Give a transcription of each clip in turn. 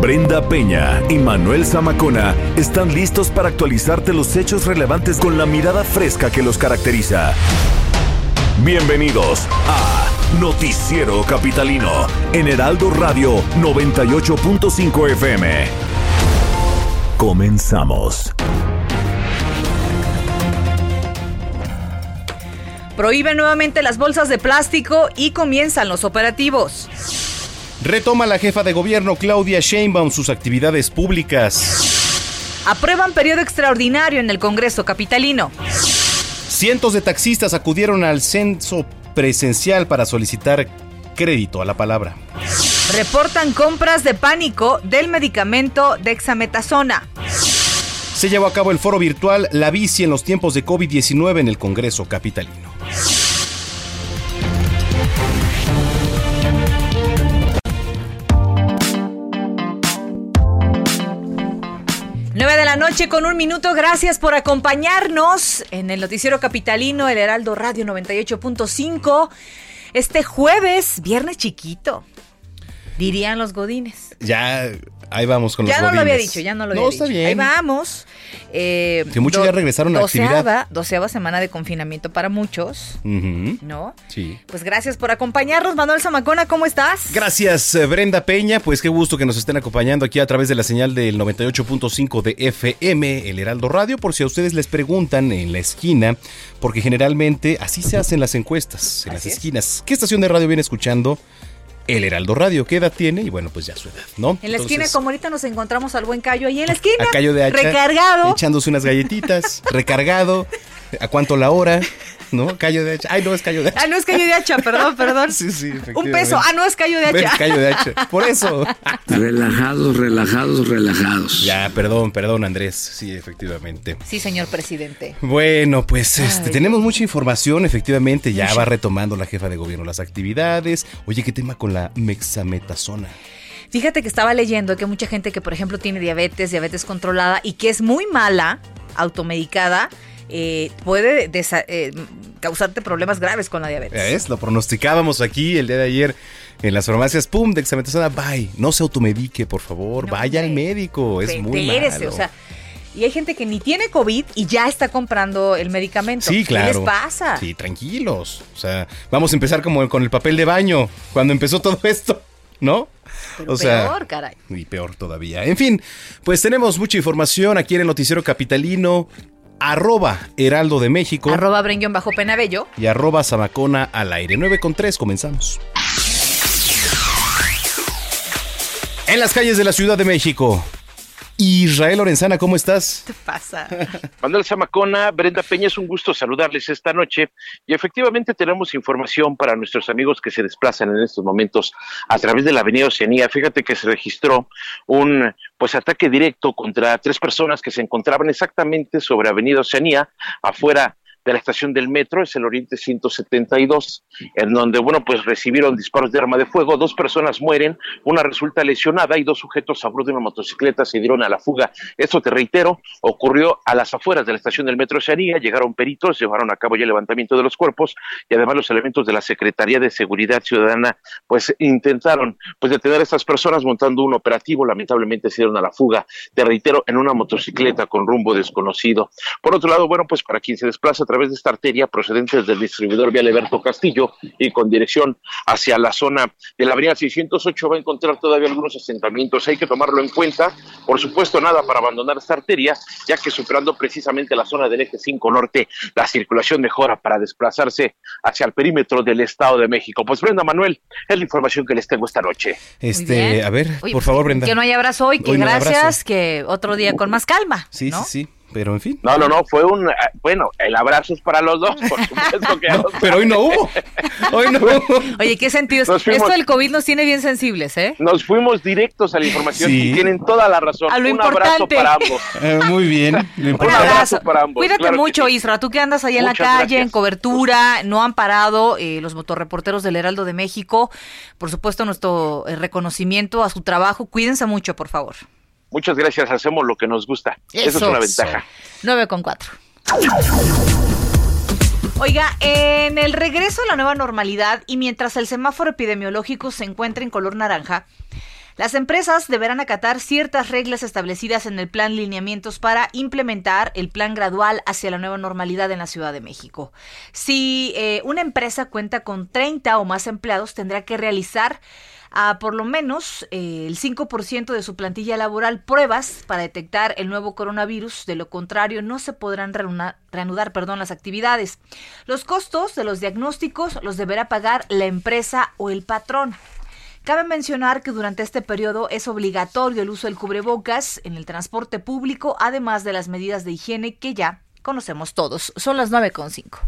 Brenda Peña y Manuel Zamacona están listos para actualizarte los hechos relevantes con la mirada fresca que los caracteriza. Bienvenidos a Noticiero Capitalino en Heraldo Radio 98.5 FM. Comenzamos. Prohíben nuevamente las bolsas de plástico y comienzan los operativos. Retoma la jefa de gobierno Claudia Sheinbaum sus actividades públicas. Aprueban periodo extraordinario en el Congreso Capitalino. Cientos de taxistas acudieron al censo presencial para solicitar crédito a la palabra. Reportan compras de pánico del medicamento dexametasona. Se llevó a cabo el foro virtual La bici en los tiempos de COVID-19 en el Congreso Capitalino. 9 de la noche con un minuto. Gracias por acompañarnos en el Noticiero Capitalino, el Heraldo Radio 98.5. Este jueves, viernes chiquito, dirían los godines. Ya Ahí vamos con los Ya no lo había dicho, ya no lo había no, dicho. está bien. Ahí vamos. Eh, Que muchos ya regresaron a doceava, actividad. Doceava semana de confinamiento para muchos. ¿no? Sí. Pues gracias por acompañarnos, Manuel Zamacona, ¿cómo estás? Gracias, eh, Brenda Peña. Pues qué gusto que nos estén acompañando aquí a través de la señal del 98.5 de FM, el Heraldo Radio, por si a ustedes les preguntan en la esquina, porque generalmente así se hacen las encuestas, en las es. esquinas. ¿Qué estación de radio viene escuchando? El Heraldo Radio. ¿Qué edad tiene? Y bueno, pues ya su edad, ¿no? En la esquina, como ahorita nos encontramos al buen Cayo ahí en la esquina. a Cayo de Hacha, Recargado. Echándose unas galletitas, recargado. ¿A cuánto la hora? ¿No? Cayo de Hacha. Ay, no, es Cayo de Hacha. Ah, no es Cayo de Hacha, perdón, perdón. Sí, sí, Un efectivamente. peso. Ah, no es Cayo de Ven, Hacha. Cayo de Hacha. Por eso. Relajados, relajados, relajados. Ya, perdón, perdón, Andrés. Sí, efectivamente. Sí, señor presidente. Bueno, pues este, tenemos mucha información, efectivamente, ya Mucha. va retomando la jefa de gobierno las actividades. Oye, ¿qué tema con la mexametasona? Fíjate que estaba leyendo que mucha gente que, por ejemplo, tiene diabetes, diabetes controlada y que es muy mala, automedicada, eh, puede eh, causarte problemas graves con la diabetes. ¿Ves? Lo pronosticábamos aquí el día de ayer en las farmacias, pum, dexametasona, bye. No se automedique, por favor, No, vaya al médico, es muy malo. o sea, y hay gente que ni tiene COVID y ya está comprando el medicamento. Sí, claro. ¿Qué les pasa? Sí, tranquilos. O sea, vamos a empezar como con el papel de baño, cuando empezó todo esto, ¿no? Pero o sea, peor, caray. Y peor todavía. En fin, pues tenemos mucha información aquí en el Noticiero Capitalino, arroba Heraldo de México Arroba Brenguión bajo Penabello. y arroba Zamacona al aire. 9 con 3, comenzamos. En las calles de la Ciudad de México. Israel Lorenzana, ¿cómo estás? ¿Qué pasa? Manuel Zamacona, Brenda Peña, es un gusto saludarles esta noche y efectivamente tenemos información para nuestros amigos que se desplazan en estos momentos a través de la Avenida Oceanía. Fíjate que se registró un pues ataque directo contra tres personas que se encontraban exactamente sobre Avenida Oceanía, afuera de la estación del metro, es el Oriente 172, en donde, bueno, pues recibieron disparos de arma de fuego, dos personas mueren, una resulta lesionada y dos sujetos a bordo de una motocicleta se dieron a la fuga. Esto, te reitero, ocurrió a las afueras de la estación del metro Oceanía, llegaron peritos, llevaron a cabo ya el levantamiento de los cuerpos y además los elementos de la Secretaría de Seguridad Ciudadana, pues intentaron pues detener a estas personas montando un operativo, lamentablemente se dieron a la fuga, te reitero, en una motocicleta con rumbo desconocido. Por otro lado, bueno, pues para quien se desplaza de esta arteria procedente del distribuidor Vial Alberto Castillo y con dirección hacia la zona de la avenida 608 va a encontrar todavía algunos asentamientos. Hay que tomarlo en cuenta. Por supuesto, nada para abandonar esta arteria, ya que superando precisamente la zona del eje 5 norte, la circulación mejora para desplazarse hacia el perímetro del Estado de México. Pues Brenda Manuel, es la información que les tengo esta noche. Este, a ver, Oye, por favor, Brenda. Que no hay abrazo hoy, que Hoy no gracias, abrazo. que otro día con más calma. Sí, ¿no? sí, sí. Pero en fin. No, no, no, fue un, bueno, el abrazo es para los dos, por supuesto que Pero hoy no hubo, hoy no hubo. Oye, ¿qué sentido? Esto del COVID nos tiene bien sensibles, ¿eh? Nos fuimos directos a la información y tienen toda la razón. A lo un importante. abrazo para ambos. Eh, muy bien. Un abrazo para ambos. Cuídate mucho, Isra, tú que andas ahí en la calle, en cobertura, no han parado eh, los motorreporteros del Heraldo de México. Por supuesto, nuestro eh, reconocimiento a su trabajo. Cuídense mucho, por favor. Muchas gracias, hacemos lo que nos gusta. Eso, es una ventaja. 9 con 4. Oiga, en el regreso a la nueva normalidad y mientras el semáforo epidemiológico se encuentra en color naranja, las empresas deberán acatar ciertas reglas establecidas en el plan lineamientos para implementar el plan gradual hacia la nueva normalidad en la Ciudad de México. Si eh, una empresa cuenta con 30 o más empleados, tendrá que realizar a por lo menos eh, el 5% de su plantilla laboral pruebas para detectar el nuevo coronavirus. De lo contrario, no se podrán reanudar, perdón, las actividades. Los costos de los diagnósticos los deberá pagar la empresa o el patrón. Cabe mencionar que durante este periodo es obligatorio el uso del cubrebocas en el transporte público, además de las medidas de higiene que ya conocemos todos. Son las 9.5.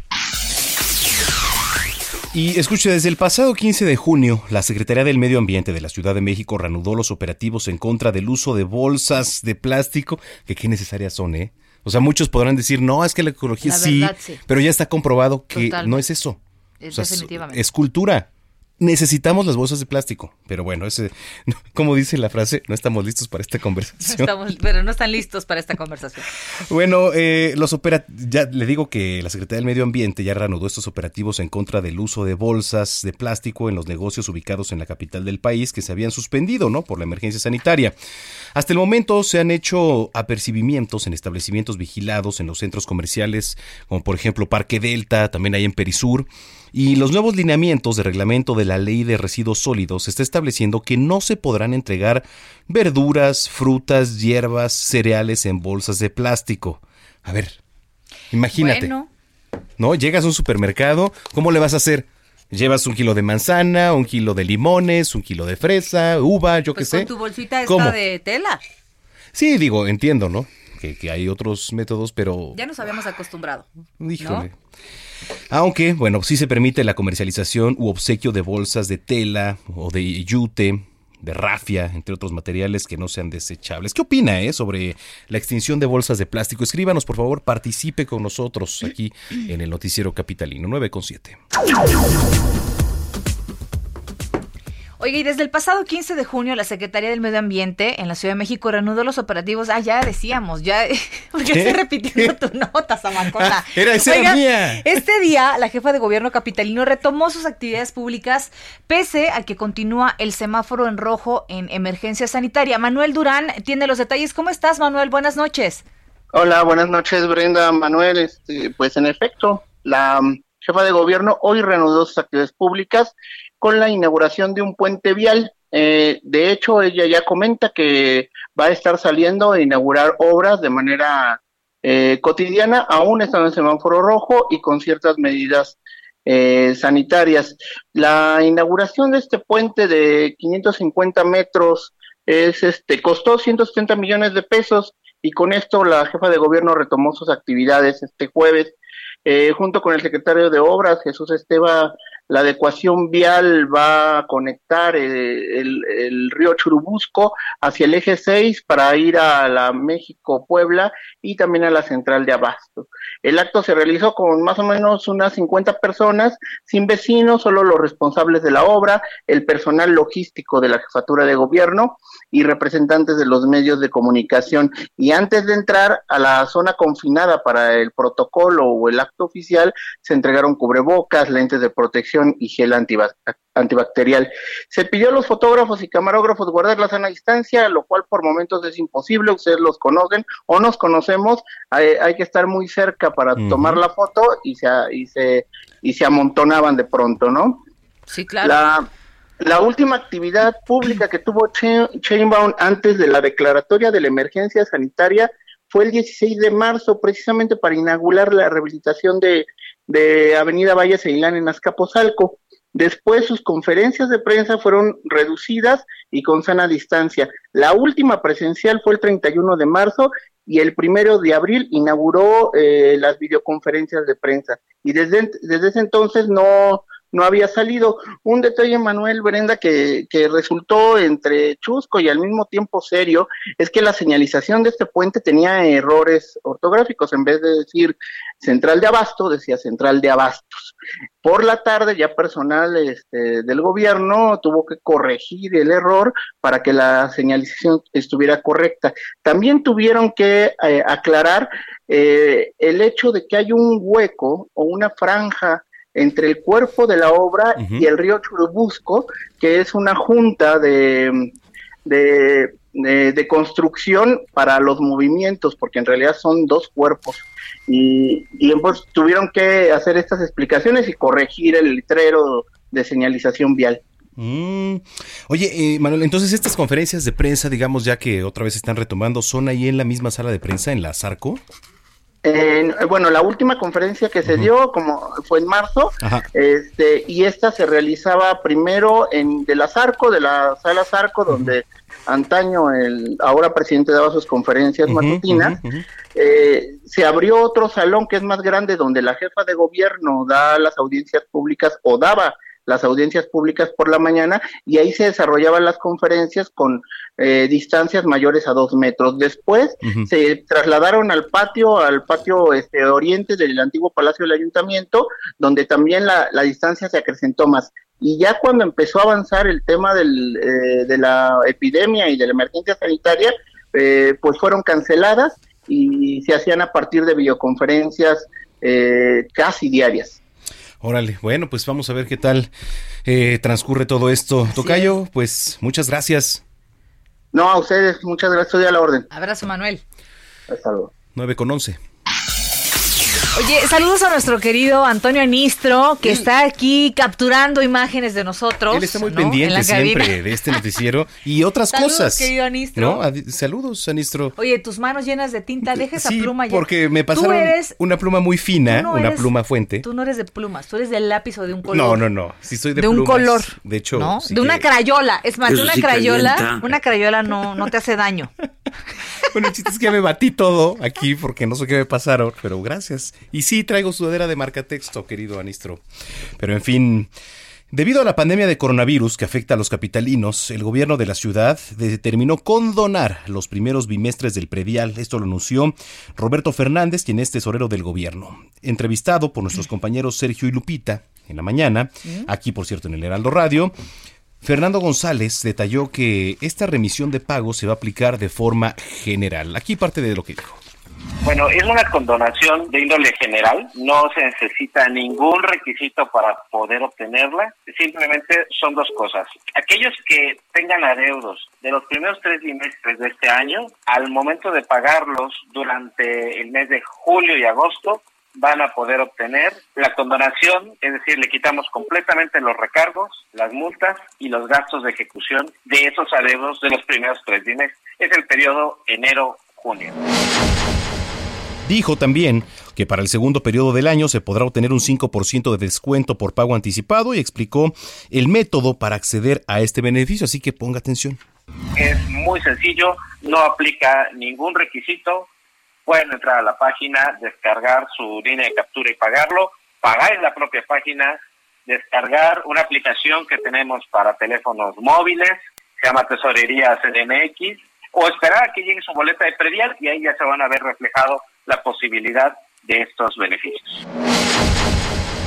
Y escuche, desde el pasado 15 de junio, la Secretaría del Medio Ambiente de la Ciudad de México reanudó los operativos en contra del uso de bolsas de plástico, que qué necesarias son, ¿eh? O sea, muchos podrán decir, no, es que la ecología sí, pero ya está comprobado que no es eso. definitivamente. es cultura necesitamos las bolsas de plástico. Pero bueno, ese, como dice la frase, no estamos listos para esta conversación. estamos, pero no están listos para esta conversación. Bueno, eh, los ya le digo que la Secretaría del Medio Ambiente ya reanudó estos operativos en contra del uso de bolsas de plástico en los negocios ubicados en la capital del país que se habían suspendido, ¿no? Por la emergencia sanitaria. Hasta el momento se han hecho apercibimientos en establecimientos vigilados en los centros comerciales, como por ejemplo Parque Delta, también hay en Perisur. Y los nuevos lineamientos de reglamento de la ley de residuos sólidos está estableciendo que no se podrán entregar verduras, frutas, hierbas, cereales en bolsas de plástico. A ver, imagínate. ¿No? Llegas a un supermercado, ¿cómo le vas a hacer? Llevas un kilo de manzana, un kilo de limones, un kilo de fresa, uva, yo qué pues sé. Con tu bolsita esta de tela. Sí, digo, entiendo, ¿no? Que, hay otros métodos, pero... Ya nos habíamos acostumbrado. Híjole. Aunque, bueno, sí se permite la comercialización u obsequio de bolsas de tela o de yute, de rafia, entre otros materiales que no sean desechables. ¿Qué opina eh, sobre la extinción de bolsas de plástico? Escríbanos, por favor, participe con nosotros aquí en el Noticiero Capitalino 9.7. Oiga, y desde el pasado 15 de junio, la Secretaría del Medio Ambiente en la Ciudad de México reanudó los operativos. Ah, ya decíamos, ya. porque estoy repitiendo tu nota, Samacona. Ah, era esa mía. Este día, la jefa de gobierno capitalino retomó sus actividades públicas, pese a que continúa el semáforo en rojo en emergencia sanitaria. Manuel Durán tiene los detalles. ¿Cómo estás, Manuel? Buenas noches. Hola, buenas noches, Brenda, Manuel. Este, pues en efecto, la jefa de gobierno hoy reanudó sus actividades públicas con la inauguración de un puente vial. Eh, de hecho, ella ya comenta que va a estar saliendo a inaugurar obras de manera eh, cotidiana, aún estando en semáforo rojo y con ciertas medidas eh, sanitarias. La inauguración de este puente de 550 metros es este costó 170 millones de pesos y con esto la jefa de gobierno retomó sus actividades este jueves junto con el secretario de Obras Jesús Esteba la adecuación vial va a conectar eh, el, río Churubusco hacia el eje 6 para ir a la México-Puebla y también a la central de Abasto. El acto se realizó con más o menos unas 50 personas, sin vecinos, solo los responsables de la obra, el personal logístico de la jefatura de gobierno y representantes de los medios de comunicación. Y antes de entrar a la zona confinada para el protocolo o el acto oficial, se entregaron cubrebocas, lentes de protección, y gel antibacterial. Se pidió a los fotógrafos y camarógrafos guardar la sana distancia, lo cual por momentos es imposible, ustedes los conocen o nos conocemos, hay, que estar muy cerca para tomar la foto y se, y, se, y se amontonaban de pronto, ¿no? Sí, claro. La, la última actividad pública que tuvo Chainbound antes de la declaratoria de la emergencia sanitaria fue el 16 de marzo, precisamente para inaugurar la rehabilitación de de Avenida Valle Ceilán en Azcapotzalco. Después sus conferencias de prensa fueron reducidas y con sana distancia. La última presencial fue el 31 de marzo y el primero de abril inauguró eh, las videoconferencias de prensa. Y desde, desde ese entonces no, no había salido. Un detalle, Manuel Brenda, que, que, resultó entre chusco y al mismo tiempo serio, es que la señalización de este puente tenía errores ortográficos. En vez de decir central de abasto, decía central de abastos. Por la tarde, ya personal este, del gobierno tuvo que corregir el error para que la señalización estuviera correcta. También tuvieron que eh, aclarar eh, el hecho de que hay un hueco o una franja entre el cuerpo de la obra y el río Churubusco, que es una junta de, de, de, construcción para los movimientos, porque en realidad son dos cuerpos. Y, y pues tuvieron que hacer estas explicaciones y corregir el letrero de señalización vial. Mm. Oye, eh, Manuel, entonces estas conferencias de prensa, digamos ya que otra vez están retomando, ¿son ahí en la misma sala de prensa, en la Zarco? Bueno, la última conferencia que se dio como fue en marzo, este, y esta se realizaba primero en de la Zarco, de la sala Zarco, donde antaño el ahora presidente daba sus conferencias matutinas. Eh, se abrió otro salón que es más grande, donde la jefa de gobierno da las audiencias públicas o daba las audiencias públicas por la mañana y ahí se desarrollaban las conferencias con eh, distancias mayores a dos metros. Después se trasladaron al patio, al patio este, oriente del antiguo Palacio del Ayuntamiento, donde también la, la distancia se acrecentó más. Y ya cuando empezó a avanzar el tema del, eh, de la epidemia y de la emergencia sanitaria, eh, pues fueron canceladas y se hacían a partir de videoconferencias casi diarias. Órale, bueno, pues vamos a ver qué tal eh, transcurre todo esto. Tocayo, pues muchas gracias. No, a ustedes, muchas gracias, estoy a la orden. Abrazo, Manuel. Hasta luego. 9 con 11. Oye, saludos a nuestro querido Antonio Anistro, que está aquí capturando imágenes de nosotros. Él está muy pendiente siempre de este noticiero y otras saludos, cosas. querido Anistro. ¿no? Saludos, Anistro. Oye, tus manos llenas de tinta, deja esa sí, pluma ya. porque me pasaron eres, una pluma muy fina, no una eres, pluma fuente. Tú no eres de plumas, tú eres de lápiz o de un color. No, no, no. Sí soy de, de un color. De hecho, ¿no? sí de una que- crayola. Es más, de una sí crayola, calienta. una crayola no, no te hace daño. Bueno, el chiste es que me batí todo aquí porque no sé qué me pasaron, pero gracias. Y sí, traigo sudadera de marca texto, querido Anistro. Pero en fin, debido a la pandemia de coronavirus que afecta a los capitalinos, el gobierno de la ciudad determinó condonar los primeros bimestres del predial. Esto lo anunció Roberto Fernández, quien es tesorero del gobierno. Entrevistado por nuestros compañeros Sergio y Lupita en la mañana, aquí por cierto en el Heraldo Radio, Fernando González detalló que esta remisión de pago se va a aplicar de forma general. Aquí parte de lo que dijo. Bueno, es una condonación de índole general, no se necesita ningún requisito para poder obtenerla, simplemente son dos cosas. Aquellos que tengan adeudos de los primeros tres bimestres de este año, al momento de pagarlos durante el mes de julio y agosto, van a poder obtener la condonación, es decir, le quitamos completamente los recargos, las multas y los gastos de ejecución de esos adeudos de los primeros tres bimestres. Es el periodo enero-junio. Dijo también que para el segundo periodo del año se podrá obtener un 5% de descuento por pago anticipado y explicó el método para acceder a este beneficio, así que ponga atención. Es muy sencillo, no aplica ningún requisito. Pueden entrar a la página, descargar su línea de captura y pagarlo, pagar en la propia página, descargar una aplicación que tenemos para teléfonos móviles, se llama Tesorería CDMX, o esperar a que llegue su boleta de predial y ahí ya se van a ver reflejado la posibilidad de estos beneficios.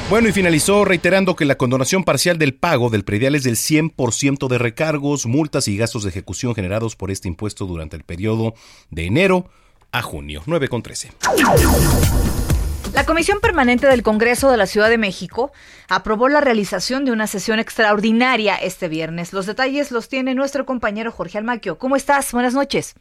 Bueno, y finalizó reiterando que la condonación parcial del pago del predial es del 100% de recargos, multas y gastos de ejecución generados por este impuesto durante el periodo de enero a junio. 9 con 13. La Comisión Permanente del Congreso de la Ciudad de México aprobó la realización de una sesión extraordinaria este viernes. Los detalles los tiene nuestro compañero Jorge Almaquio. ¿Cómo estás? Buenas noches.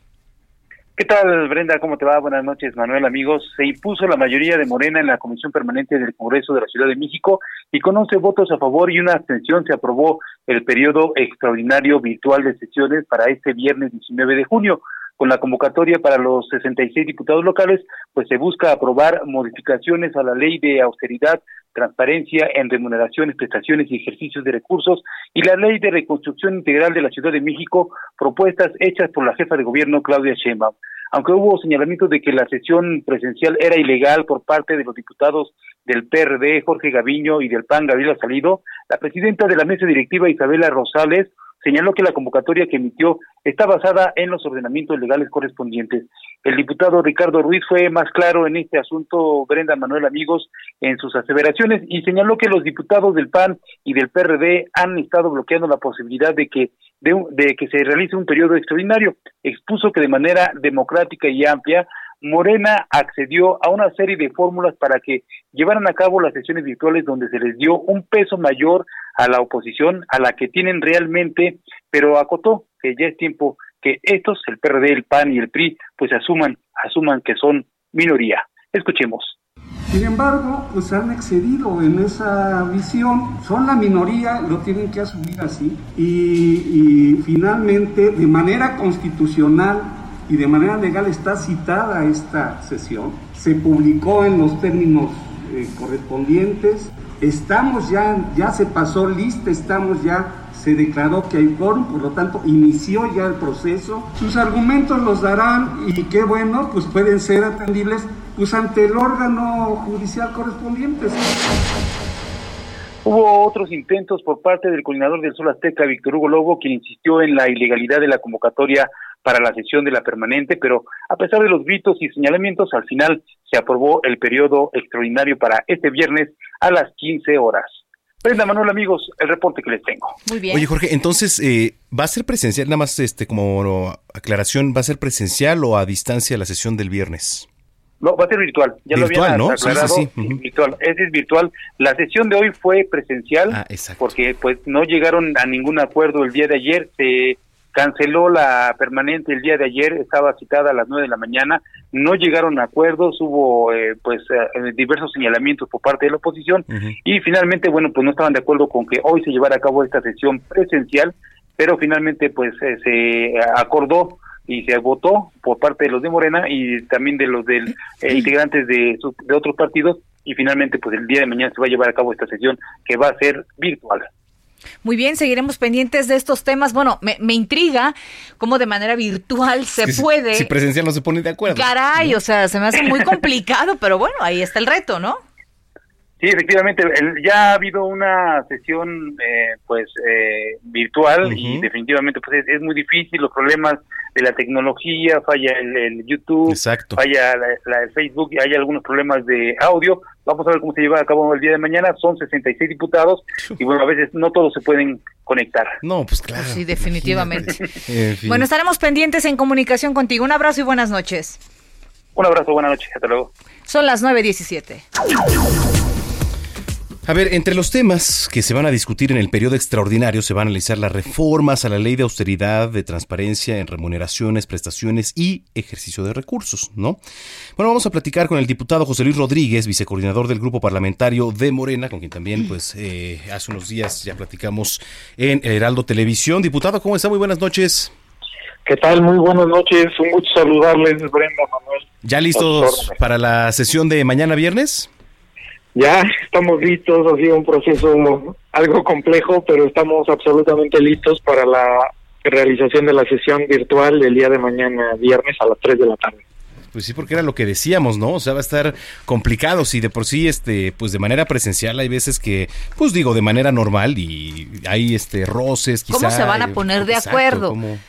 ¿Qué tal, Brenda? ¿Cómo te va? Buenas noches, Manuel, amigos. Se impuso la mayoría de Morena en la Comisión Permanente del Congreso de la Ciudad de México y con 11 votos a favor y una abstención se aprobó el periodo extraordinario virtual de sesiones para este viernes 19 de junio. Con la convocatoria para los 66 diputados locales, pues se busca aprobar modificaciones a la ley de austeridad, transparencia en remuneraciones, prestaciones y ejercicios de recursos y la ley de reconstrucción integral de la Ciudad de México, propuestas hechas por la jefa de gobierno Claudia Sheinbaum. aunque hubo señalamientos de que la sesión presencial era ilegal por parte de los diputados del PRD, Jorge Gaviño, y del PAN, Gabriela Salido, la presidenta de la mesa directiva, Isabela Rosales, señaló que la convocatoria que emitió está basada en los ordenamientos legales correspondientes. El diputado Ricardo Ruiz fue más claro en este asunto, Brenda Manuel Amigos, en sus aseveraciones y señaló que los diputados del PAN y del PRD han estado bloqueando la posibilidad de que de, de que se realice un periodo extraordinario. Expuso que de manera democrática y amplia Morena accedió a una serie de fórmulas para que llevaran a cabo las sesiones virtuales donde se les dio un peso mayor a la oposición, a la que tienen realmente, pero acotó que ya es tiempo que estos, el PRD, el PAN y el PRI, pues asuman, asuman que son minoría. Escuchemos. Sin embargo, pues han excedido en esa visión, son la minoría, lo tienen que asumir así, y, y finalmente, de manera constitucional, y de manera legal está citada esta sesión, se publicó en los términos eh, correspondientes, estamos ya, ya se pasó lista, estamos ya, se declaró que hay quórum, por lo tanto inició ya el proceso, sus argumentos los darán y qué bueno, pues pueden ser atendibles pues ante el órgano judicial correspondiente. Hubo otros intentos por parte del coordinador del Sol Azteca, Víctor Hugo Lobo, quien insistió en la ilegalidad de la convocatoria para la sesión de la permanente, pero a pesar de los gritos y señalamientos, al final se aprobó el periodo extraordinario para este viernes a las 15 horas. Brenda Manuel, amigos, el reporte que les tengo. Muy bien. Oye, Jorge, entonces, eh, ¿va a ser presencial? Nada más este como aclaración, ¿va a ser presencial o a distancia la sesión del viernes? No, va a ser virtual. Ya virtual, lo ¿no? aclarado. Sí, sí, sí. Virtual. Es, es virtual. La sesión de hoy fue presencial Ah, exacto. porque pues no llegaron a ningún acuerdo el día de ayer. Se canceló la permanente el día de ayer. Estaba citada a las nueve de la mañana. No llegaron a acuerdos. Hubo eh, pues eh, diversos señalamientos por parte de la oposición y finalmente bueno pues no estaban de acuerdo con que hoy se llevara a cabo esta sesión presencial. Pero finalmente pues eh, se acordó y se votó por parte de los de Morena y también de los del eh, integrantes de, de otros partidos y finalmente pues el día de mañana se va a llevar a cabo esta sesión que va a ser virtual. Muy bien, seguiremos pendientes de estos temas. Bueno, me, me intriga cómo de manera virtual se Que puede. Si, presencial no se pone de acuerdo. Caray, o sea, se me hace muy complicado, pero bueno, ahí está el reto, ¿no? Sí, efectivamente, el- ya ha habido una sesión eh, pues eh, virtual y definitivamente pues es, es muy difícil los problemas de la tecnología, falla el, el YouTube, Exacto. falla la, la- el Facebook y hay algunos problemas de audio. Vamos a ver cómo se lleva a cabo el día de mañana. Son 66 diputados y bueno, a veces no todos se pueden conectar. No, pues claro. Sí, definitivamente. En fin. Bueno, estaremos pendientes en comunicación contigo. Un abrazo y buenas noches. Un abrazo, buenas noches, hasta luego. Son las 9.17. A ver, entre los temas que se van a discutir en el periodo extraordinario se van a analizar las reformas a la ley de austeridad, de transparencia en remuneraciones, prestaciones y ejercicio de recursos, ¿no? Bueno, vamos a platicar con el diputado José Luis Rodríguez, vicecoordinador del grupo parlamentario de Morena, con quien también, pues, eh, hace unos días ya platicamos en Heraldo Televisión. Diputado, ¿cómo está? Muy buenas noches. ¿Qué tal? Muy buenas noches. Un gusto saludarles, Brenda Manuel. ¿Ya listos para la sesión de mañana viernes? Ya estamos listos. Ha sido un proceso algo complejo, pero estamos absolutamente listos para la realización de la sesión virtual del día de mañana, viernes a las 3 de la tarde. Pues sí, porque era lo que decíamos, ¿no? O sea, va a estar complicado. Si de por sí, este, pues de manera presencial hay veces que, pues digo, de manera normal y hay este roces, quizá. ¿Cómo se van a poner de Exacto, acuerdo? ¿cómo?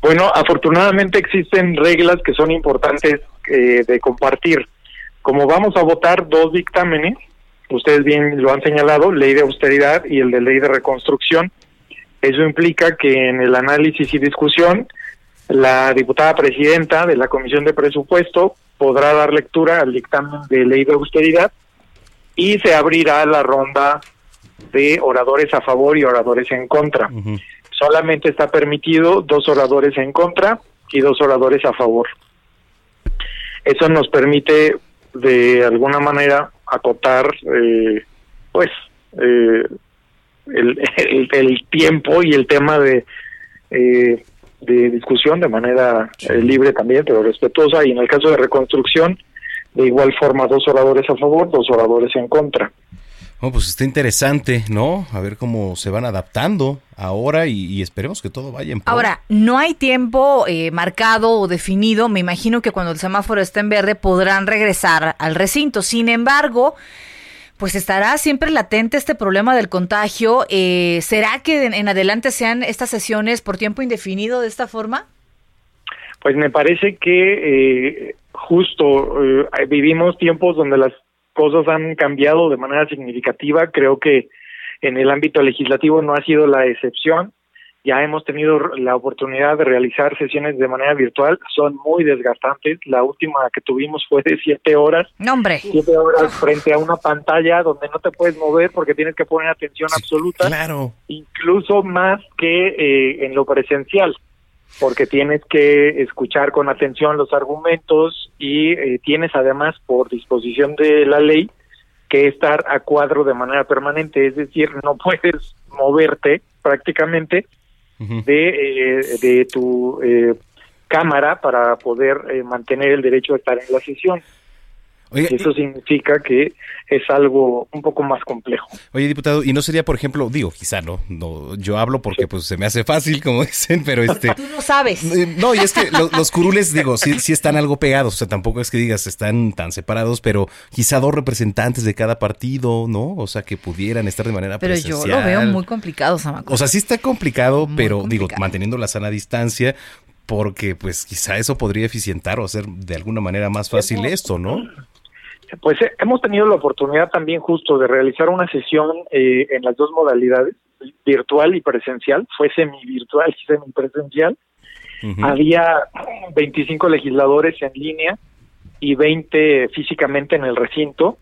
Bueno, afortunadamente existen reglas que son importantes eh, de compartir. Como vamos a votar dos dictámenes, ustedes bien lo han señalado, ley de austeridad y el de ley de reconstrucción, eso implica que en el análisis y discusión, la diputada presidenta de la Comisión de Presupuesto podrá dar lectura al dictamen de ley de austeridad y se abrirá la ronda de oradores a favor y oradores en contra. Solamente está permitido dos oradores en contra y dos oradores a favor. Eso nos permite de alguna manera acotar eh, pues eh, el, el- el tiempo y el tema de eh, de discusión de manera eh, libre también pero respetuosa y en el caso de reconstrucción de igual forma dos oradores a favor dos oradores en contra Oh, pues está interesante, ¿no? A ver cómo se van adaptando ahora y, esperemos que todo vaya en pro. Ahora, no hay tiempo eh, marcado o definido. Me imagino que cuando el semáforo esté en verde podrán regresar al recinto. Sin embargo, pues estará siempre latente este problema del contagio. Eh, ¿Será que en adelante sean estas sesiones por tiempo indefinido de esta forma? Pues me parece que eh, justo vivimos tiempos donde las cosas han cambiado de manera significativa. Creo que en el ámbito legislativo no ha sido la excepción. Ya hemos tenido la oportunidad de realizar sesiones de manera virtual. Son muy desgastantes. La última que tuvimos fue de siete horas. ¡Nombre! Siete horas frente a una pantalla donde no te puedes mover porque tienes que poner atención absoluta. Claro. Incluso más que eh, en lo presencial porque tienes que escuchar con atención los argumentos y eh, tienes además por disposición de la ley que estar a cuadro de manera permanente, es decir, no puedes moverte prácticamente de, eh, de tu eh, cámara para poder mantener el derecho a estar en la sesión. Eso significa que es algo un poco más complejo. Oye, diputado, ¿y no sería, por ejemplo, digo, quizá no, no yo hablo porque pues se me hace fácil, como dicen, pero este... Tú no sabes. Eh, no, y es que los curules, digo, sí, sí están algo pegados, o sea, tampoco es que digas están tan separados, pero quizá dos representantes de cada partido, ¿no? O sea, que pudieran estar de manera Pero yo lo veo muy complicado, Samaco. O sea, sí está complicado, pero digo, manteniendo la sana distancia, porque pues quizá eso podría eficientar o hacer de alguna manera más fácil esto, ¿no? Pues eh, hemos tenido la oportunidad también justo de realizar una sesión eh, en las dos modalidades, virtual y presencial, fue semi-virtual y semi-presencial. Había 25 legisladores en línea y 20 físicamente en el recinto.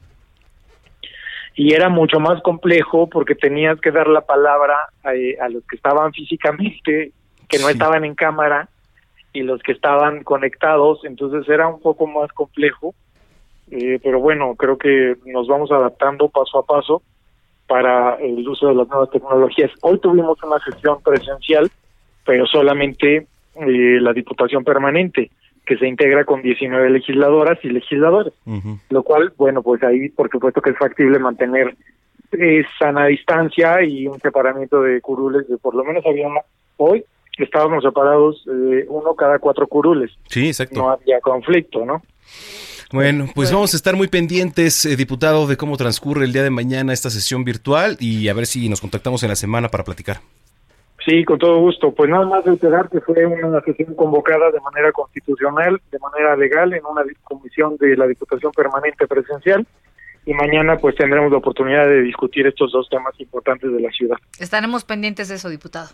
Y era mucho más complejo porque tenías que dar la palabra eh, a, los que estaban físicamente, que no estaban en cámara, y los que estaban conectados, entonces era un poco más complejo eh, pero bueno, creo que nos vamos adaptando paso a paso para el uso de las nuevas tecnologías. Hoy tuvimos una sesión presencial, pero solamente eh, la Diputación Permanente, que se integra con 19 legisladoras y legisladores, lo cual, bueno, pues ahí por supuesto que es factible mantener eh, sana distancia y un separamiento de curules, de por lo menos había hoy estábamos separados uno cada cuatro curules. Sí, exacto. No había conflicto, ¿no? Bueno, pues vamos a estar muy pendientes, eh, diputado, de cómo transcurre el día de mañana esta sesión virtual y a ver si nos contactamos en la semana para platicar. Sí, con todo gusto. Pues nada más reiterar que fue una sesión convocada de manera constitucional, de manera legal, en una comisión de la Diputación Permanente Presencial. Y mañana pues tendremos la oportunidad de discutir estos dos temas importantes de la ciudad. Estaremos pendientes de eso, diputado.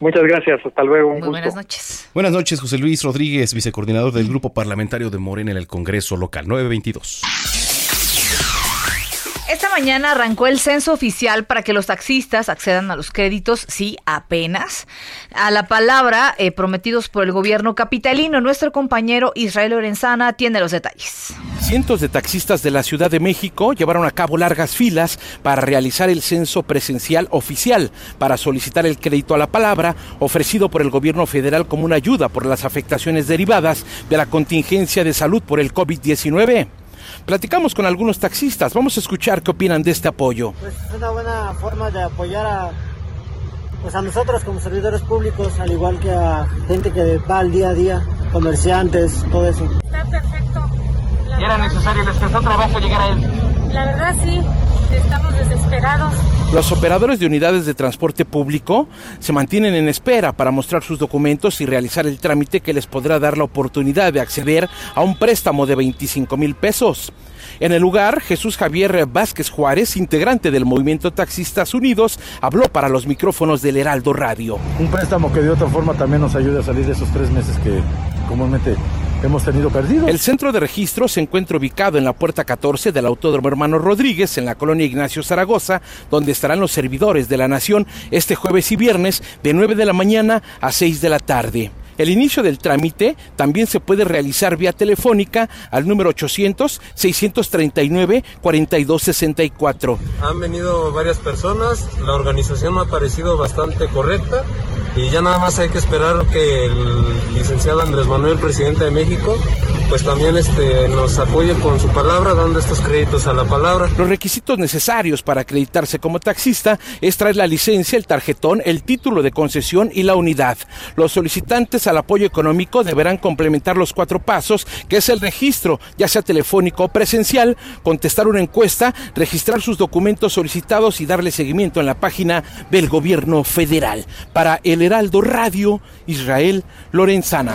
Muchas gracias, hasta luego. Muy buenas noches. Buenas noches, José Luis Rodríguez, vicecoordinador del Grupo Parlamentario de Morena en el Congreso Local 922. Esta mañana arrancó el censo oficial para que los taxistas accedan a los créditos, sí, apenas, a la palabra eh, prometidos por el gobierno capitalino. Nuestro compañero Israel Lorenzana tiene los detalles. Cientos de taxistas de la Ciudad de México llevaron a cabo largas filas para realizar el censo presencial oficial para solicitar el crédito a la palabra ofrecido por el gobierno federal como una ayuda por las afectaciones derivadas de la contingencia de salud por el COVID-19. Platicamos con algunos taxistas, vamos a escuchar qué opinan de este apoyo. Pues es una buena forma de apoyar a, pues a nosotros como servidores públicos, al igual que a gente que va al día a día, comerciantes, todo eso. Está perfecto. ¿Era necesario, les costó trabajo llegar a él? La verdad sí, estamos desesperados. Los operadores de unidades de transporte público se mantienen en espera para mostrar sus documentos y realizar el trámite que les podrá dar la oportunidad de acceder a un préstamo de 25 mil pesos. En el lugar, Jesús Javier Vázquez Juárez, integrante del movimiento Taxistas Unidos, habló para los micrófonos del Heraldo Radio. Un préstamo que de otra forma también nos ayude a salir de esos tres meses que comúnmente hemos tenido. El centro de registro se encuentra ubicado en la puerta 14 del Autódromo Hermano Rodríguez, en la colonia Ignacio Zaragoza, donde estarán los servidores de la Nación este jueves y viernes de 9 de la mañana a 6 de la tarde. El inicio del trámite también se puede realizar vía telefónica al número 800-639-4264. Han venido varias personas, la organización me ha parecido bastante correcta y ya nada más hay que esperar que el licenciado Andrés Manuel, presidente de México, pues también este, nos apoye con su palabra, dando estos créditos a la palabra. Los requisitos necesarios para acreditarse como taxista es traer la licencia, el tarjetón, el título de concesión y la unidad. Los solicitantes al apoyo económico deberán complementar los cuatro pasos, que es el registro, ya sea telefónico o presencial, contestar una encuesta, registrar sus documentos solicitados y darle seguimiento en la página del gobierno federal. Para El Heraldo Radio, Israel Lorenzana.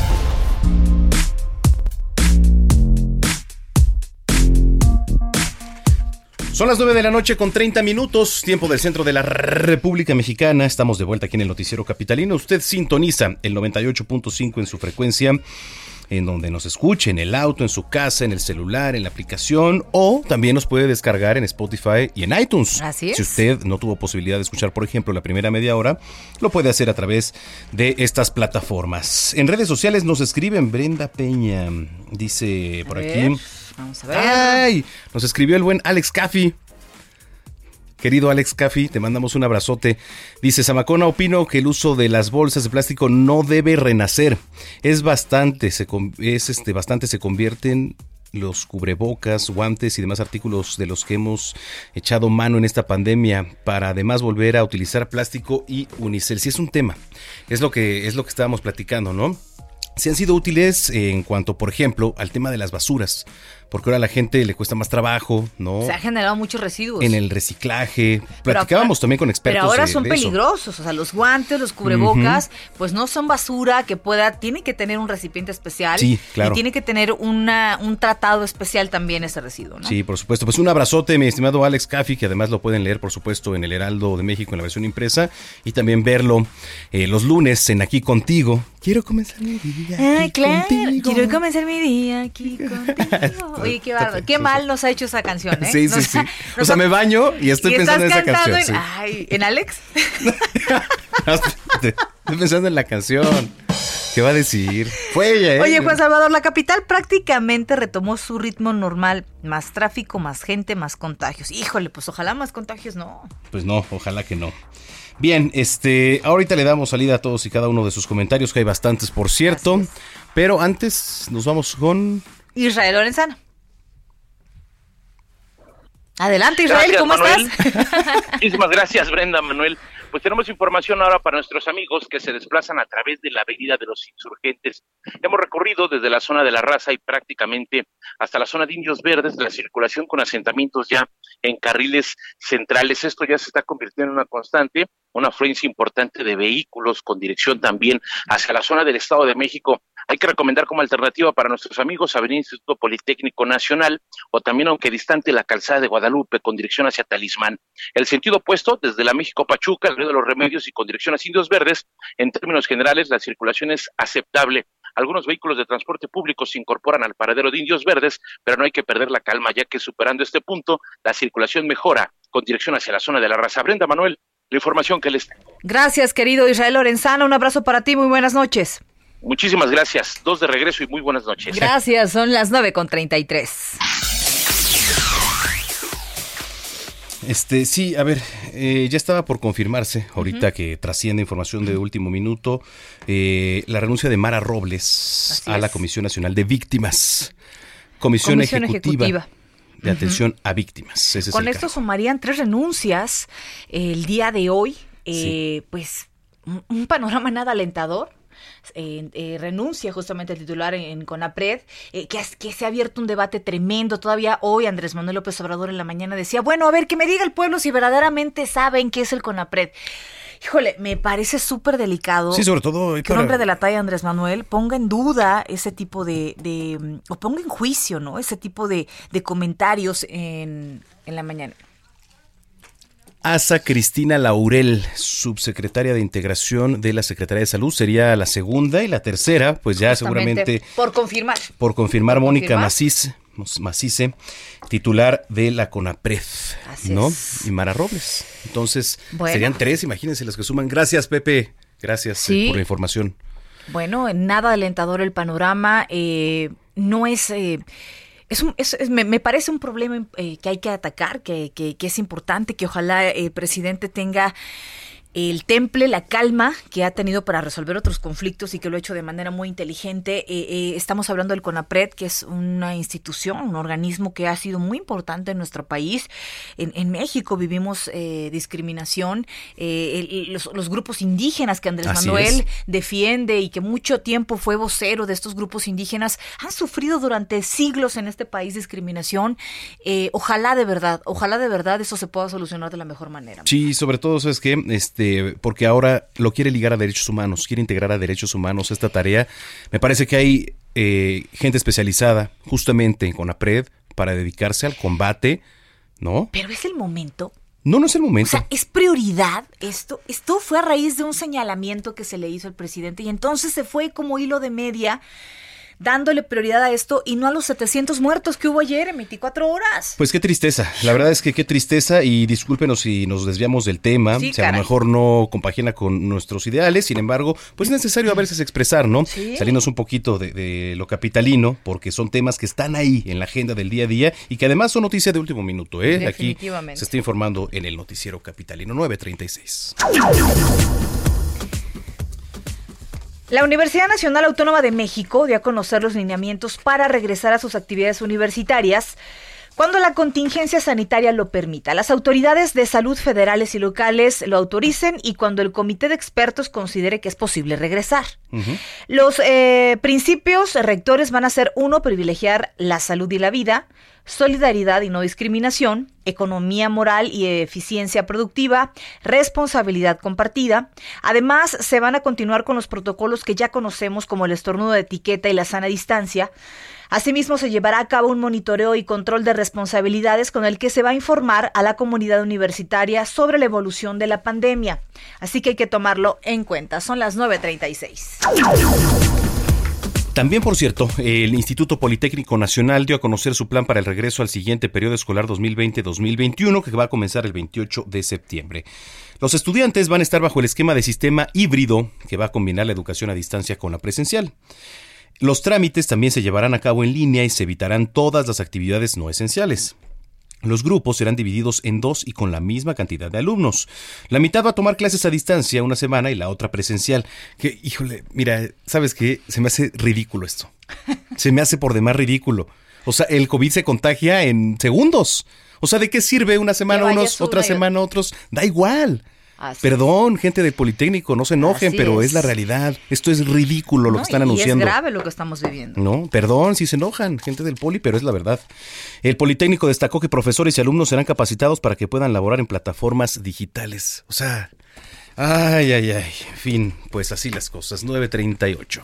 Son las 9 de la noche con 30 minutos, tiempo del centro de la República Mexicana. Estamos de vuelta aquí en el Noticiero Capitalino. Usted sintoniza el 98.5 en su frecuencia, en donde nos escuche, en el auto, en su casa, en el celular, en la aplicación, o también nos puede descargar en Spotify y en iTunes. Así es. Si usted no tuvo posibilidad de escuchar, por ejemplo, la primera media hora, lo puede hacer a través de estas plataformas. En redes sociales nos escriben Brenda Peña, dice por aquí. Vamos a ver. ¡Ay! Nos escribió el buen Alex Caffi. Querido Alex Caffi, te mandamos un abrazote. Dice Samacona, opino que el uso de las bolsas de plástico no debe renacer. Es bastante, se, es este, bastante se convierten los cubrebocas, guantes y demás artículos de los que hemos echado mano en esta pandemia para además volver a utilizar plástico y unicel. Si es un tema, es lo que es lo que estábamos platicando, ¿no? Si han sido útiles en cuanto, por ejemplo, al tema de las basuras, porque ahora a la gente le cuesta más trabajo, ¿no? Se han generado muchos residuos. En el reciclaje. Platicábamos también con expertos. Pero ahora de- son de peligrosos, o sea, los guantes, los cubrebocas, pues no son basura que pueda, tiene que tener un recipiente especial. Sí, claro. Y tiene que tener una, un tratado especial también ese residuo, ¿no? Sí, por supuesto. Pues un abrazote, mi estimado Alex Caffi, que además lo pueden leer, por supuesto, en el Heraldo de México en la versión impresa y también verlo eh, los lunes en Aquí Contigo. Quiero comenzar mi día. Ay, aquí claro. contigo. Quiero comenzar mi día aquí contigo. Oye, qué bárbaro. Qué mal nos ha hecho esa canción, ¿eh? Sí, sí, Nos sí. ha- O sea, me baño y estoy y pensando en esa canción. En, sí. ay, ¿en Alex? Estoy pensando en la canción. ¿Qué va a decir? Fue ella, ¿eh? Oye, Juan Salvador, la capital prácticamente retomó su ritmo normal. Más tráfico, más gente, más contagios. Híjole, pues ojalá más contagios, no. Pues no, ojalá que no. Bien, este, ahorita le damos salida a todos y cada uno de sus comentarios, que hay bastantes, por cierto. Pero antes nos vamos con. Israel Lorenzana. Adelante, Israel, Gracias, ¿cómo Manuel. estás? Muchísimas gracias, Brenda Manuel. Pues tenemos información ahora para nuestros amigos que se desplazan a través de la Avenida de los Insurgentes. Hemos recorrido desde la zona de la raza y prácticamente hasta la zona de Indios Verdes, la circulación con asentamientos ya en carriles centrales. Esto ya se está convirtiendo en una constante, una afluencia importante de vehículos con dirección también hacia la zona del Estado de México. Hay que recomendar como alternativa para nuestros amigos Avenida Instituto Politécnico Nacional o también, aunque distante, la calzada de Guadalupe con dirección hacia Talismán. El sentido opuesto, desde la México Pachuca, el río de los Remedios y con dirección hacia Indios Verdes, en términos generales, la circulación es aceptable. Algunos vehículos de transporte público se incorporan al paradero de Indios Verdes, pero no hay que perder la calma, ya que superando este punto, la circulación mejora con dirección hacia la zona de la raza. Brenda Manuel, la información que les tengo. Gracias, querido Israel Lorenzana. Un abrazo para ti. Muy buenas noches. Muchísimas gracias. Dos de regreso y muy buenas noches. Gracias. Son las 9 con 33. Este, sí, a ver, eh, ya estaba por confirmarse, ahorita que trasciende información de último minuto, eh, la renuncia de Mara Robles Así a la. Comisión Nacional de Víctimas. Comisión, Comisión Ejecutiva, Ejecutiva. de Atención a Víctimas. Ese es Con el esto sumarían tres renuncias eh, el día de hoy. Eh, Pues un, un panorama nada alentador. Eh, eh, renuncia justamente el titular en, en CONAPRED, eh, que, has- que se ha abierto un debate tremendo. Todavía hoy Andrés Manuel López Obrador en la mañana decía, bueno, a ver, que me diga el pueblo si verdaderamente saben qué es el CONAPRED. Híjole, me parece súper delicado. Sí, sobre todo que un hombre de la talla Andrés Manuel ponga en duda ese tipo de, de o ponga en juicio, ¿no? Ese tipo de, de comentarios en, en la mañana. Asa Cristina Laurel, subsecretaria de Integración de la Secretaría de Salud, sería la segunda y la tercera, pues ya seguramente por confirmar. Por confirmar Mónica Macice, Macice, titular de la CONAPRED, ¿no? Y Mara Robles. Entonces, serían tres, imagínense las que suman. Gracias, Pepe. Gracias eh, por la información. Bueno, nada alentador el panorama. Eh, no es eh, es, me, parece un problema eh, que hay que atacar, que, que, que, es importante, que ojalá el presidente tenga el temple, la calma que ha tenido para resolver otros conflictos y que lo ha hecho de manera muy inteligente. Eh, eh, estamos hablando del CONAPRED, que es una institución, un organismo que ha sido muy importante en nuestro país. En, México vivimos eh, discriminación. los, grupos indígenas que Andrés Manuel defiende y que mucho tiempo fue vocero de estos grupos indígenas han sufrido durante siglos en este país discriminación. ojalá de verdad, ojalá de verdad eso se pueda solucionar de la mejor manera. Sí, sobre todo, es que este este, porque ahora lo quiere ligar a derechos humanos, quiere integrar a derechos humanos esta tarea. Me parece que hay eh, gente especializada justamente en CONAPRED para dedicarse al combate, ¿no? Pero es el momento. No, no es el momento. O sea, es prioridad esto. Esto fue a raíz de un señalamiento que se le hizo al presidente y entonces se fue como hilo de media dándole prioridad a esto y no a los 700 muertos que hubo ayer en 24 horas. Pues qué tristeza, la verdad es que qué tristeza y discúlpenos si nos desviamos del tema, si a lo mejor no compagina con nuestros ideales, sin embargo, pues es necesario a veces expresar, ¿no? Salirnos un poquito de, lo capitalino, porque son temas que están ahí en la agenda del día a día y que además son noticias de último minuto, ¿eh? Aquí se está informando en el noticiero capitalino 936. La Universidad Nacional Autónoma de México dio a conocer los lineamientos para regresar a sus actividades universitarias cuando la contingencia sanitaria lo permita. Las autoridades de salud federales y locales lo autoricen y cuando el comité de expertos considere que es posible regresar. Los eh, principios rectores van a ser uno, privilegiar la salud y la vida, solidaridad y no discriminación, economía moral y eficiencia productiva, responsabilidad compartida. Además, se van a continuar con los protocolos que ya conocemos como el estornudo de etiqueta y la sana distancia. Asimismo, se llevará a cabo un monitoreo y control de responsabilidades con el que se va a informar a la comunidad universitaria sobre la evolución de la pandemia. Así que hay que tomarlo en cuenta. Son las 9.36. También, por cierto, el Instituto Politécnico Nacional dio a conocer su plan para el regreso al siguiente periodo escolar 2020-2021, que va a comenzar el 28 de septiembre. Los estudiantes van a estar bajo el esquema de sistema híbrido, que va a combinar la educación a distancia con la presencial. Los trámites también se llevarán a cabo en línea y se evitarán todas las actividades no esenciales. Los grupos serán divididos en dos y con la misma cantidad de alumnos. La mitad va a tomar clases a distancia una semana y la otra presencial. Que, híjole, mira, ¿sabes qué? Se me hace ridículo esto. Se me hace por demás ridículo. O sea, el COVID se contagia en segundos. O sea, ¿de qué sirve una semana unos, otra semana otros? Da igual. Perdón, gente del Politécnico, no se enojen, pero es. la realidad. Esto es ridículo lo que están anunciando. es grave lo que estamos viviendo. No, perdón si se enojan, gente del Poli, pero es la verdad. El Politécnico destacó que profesores y alumnos serán capacitados para que puedan laborar en plataformas digitales. O sea, ay, ay, ay. En fin, pues así las cosas. 938.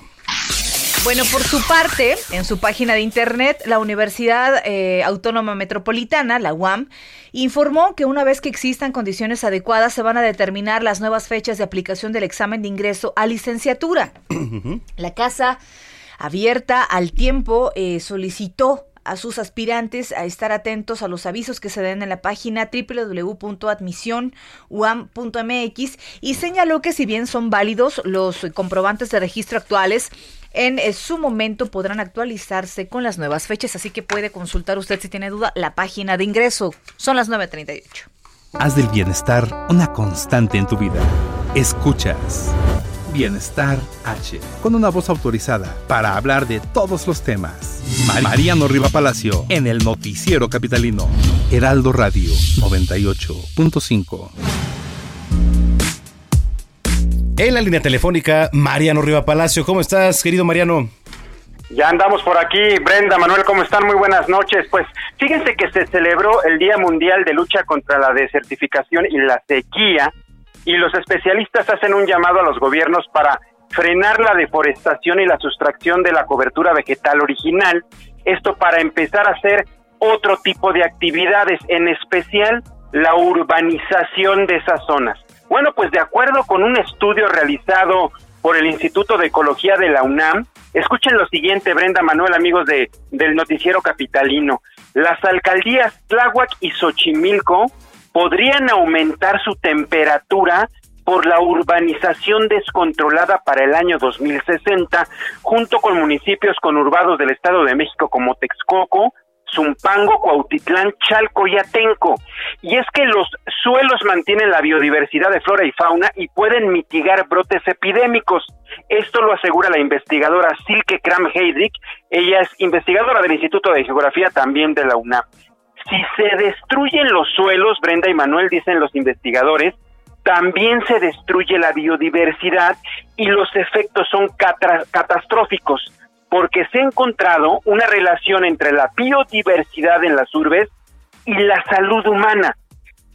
Bueno, por su parte, en su página de internet, la Universidad eh, Autónoma Metropolitana, la UAM, informó que una vez que existan condiciones adecuadas, se van a determinar las nuevas fechas de aplicación del examen de ingreso a licenciatura. La casa abierta al tiempo eh, solicitó a sus aspirantes a estar atentos a los avisos que se den en la página www.admisionuam.mx y señaló que si bien son válidos los comprobantes de registro actuales, en eh, su momento podrán actualizarse con las nuevas fechas, así que puede consultar usted si tiene duda la página de ingreso. Son las 9.38. Haz del bienestar una constante en tu vida. Escuchas. Bienestar H, con una voz autorizada para hablar de todos los temas. Mariano Riva Palacio, en el Noticiero Capitalino. Heraldo Radio 98.5. En la línea telefónica, Mariano Riva Palacio. ¿Cómo estás, querido Mariano? Ya andamos por aquí, Brenda, Manuel, ¿cómo están? Muy buenas noches. Pues fíjense que se celebró el Día Mundial de Lucha contra la Desertificación y la Sequía y los especialistas hacen un llamado a los gobiernos para frenar la deforestación y la sustracción de la cobertura vegetal original, esto para empezar a hacer otro tipo de actividades, en especial la urbanización de esas zonas. Bueno, pues de acuerdo con un estudio realizado por el Instituto de Ecología de la UNAM, escuchen lo siguiente, Brenda Manuel, amigos de, del noticiero capitalino. Las alcaldías Tláhuac y Xochimilco podrían aumentar su temperatura por la urbanización descontrolada para el año 2060, junto con municipios conurbados del Estado de México como Texcoco, Zumpango, Cuautitlán, Chalco y Atenco. Y es que los suelos mantienen la biodiversidad de flora y fauna y pueden mitigar brotes epidémicos. Esto lo asegura la investigadora Silke Kram Heydrich. Ella es investigadora del Instituto de Geografía también de la UNAM. Si se destruyen los suelos, Brenda y Manuel dicen los investigadores, también se destruye la biodiversidad y los efectos son catastróficos porque se ha encontrado una relación entre la biodiversidad en las urbes y la salud humana.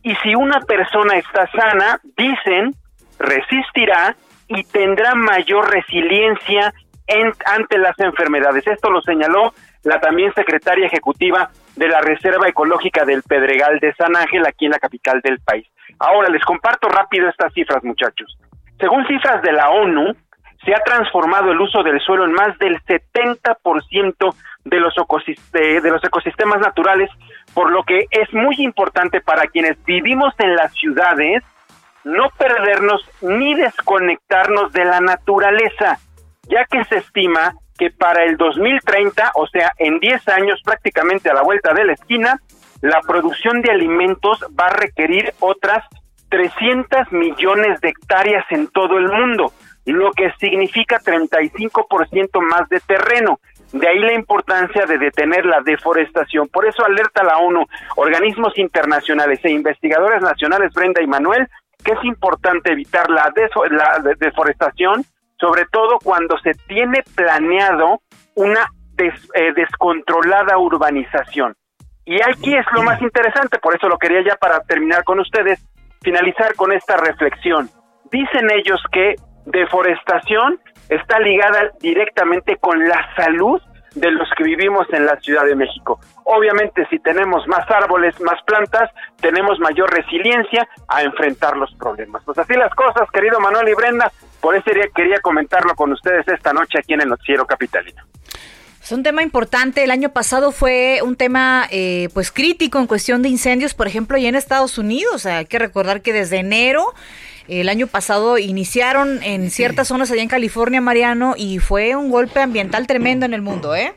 Y si una persona está sana, dicen, resistirá y tendrá mayor resiliencia ante las enfermedades. Esto lo señaló la también secretaria ejecutiva de la Reserva Ecológica del Pedregal de San Ángel, aquí en la capital del país. Ahora les comparto rápido estas cifras, muchachos. Según cifras de la ONU, se ha transformado el uso del suelo en más del 70% de los, de los ecosistemas naturales, por lo que es muy importante para quienes vivimos en las ciudades no perdernos ni desconectarnos de la naturaleza, ya que se estima que para el 2030, o sea, en 10 años prácticamente a la vuelta de la esquina, la producción de alimentos va a requerir otras 300 millones de hectáreas en todo el mundo lo que significa 35% más de terreno. De ahí la importancia de detener la deforestación. Por eso alerta la ONU, organismos internacionales e investigadores nacionales, Brenda y Manuel, que es importante evitar la, deforestación, sobre todo cuando se tiene planeado una eh, descontrolada urbanización. Y aquí es lo más interesante, por eso lo quería ya para terminar con ustedes, finalizar con esta reflexión. Dicen ellos que deforestación está ligada directamente con la salud de los que vivimos en la Ciudad de México. Obviamente, si tenemos más árboles, más plantas, tenemos mayor resiliencia a enfrentar los problemas. Pues así las cosas, querido Manuel y Brenda, por eso quería comentarlo con ustedes esta noche aquí en el Noticiero Capitalino. Es un tema importante. El año pasado fue un tema eh, pues crítico en cuestión de incendios, por ejemplo, y en Estados Unidos. hay que recordar que desde enero el año pasado iniciaron en ciertas zonas allá en California, Mariano, y fue un golpe ambiental tremendo en el mundo, ¿eh?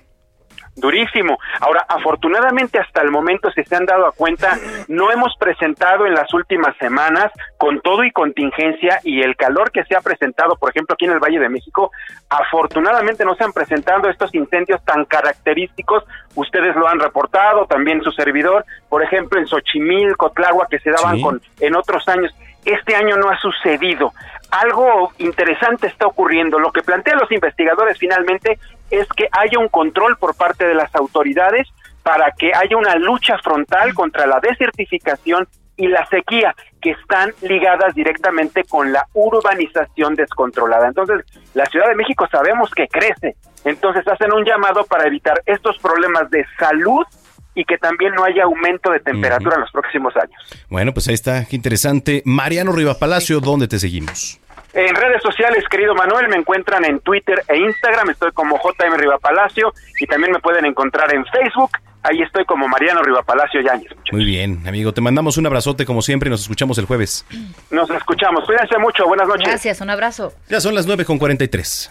Durísimo. Ahora, afortunadamente hasta el momento, si se han dado a cuenta, no hemos presentado en las últimas semanas, con todo y contingencia y el calor que se ha presentado, por ejemplo, aquí en el Valle de México, afortunadamente no se han presentado estos incendios tan característicos. Ustedes lo han reportado, también su servidor, por ejemplo, en Xochimilco, Tláhuac, que se daban con en otros años. Este año no ha sucedido. Algo interesante está ocurriendo. Lo que plantean los investigadores finalmente es que haya un control por parte de las autoridades para que haya una lucha frontal contra la desertificación y la sequía que están ligadas directamente con la urbanización descontrolada. Entonces, la Ciudad de México sabemos que crece, entonces hacen un llamado para evitar estos problemas de salud y que también no haya aumento de temperatura en los próximos años. Bueno, pues ahí está, qué interesante. Mariano Rivas Palacio, ¿dónde te seguimos? En redes sociales, querido Manuel, me encuentran en Twitter e Instagram, estoy como JM Riva Palacio y también me pueden encontrar en Facebook, ahí estoy como Mariano Riva Palacio Yáñez. Muy bien, amigo, te mandamos un abrazote como siempre y nos escuchamos el jueves. Nos escuchamos, cuídense mucho, buenas noches. Gracias, un abrazo. Ya son las 9 con 43.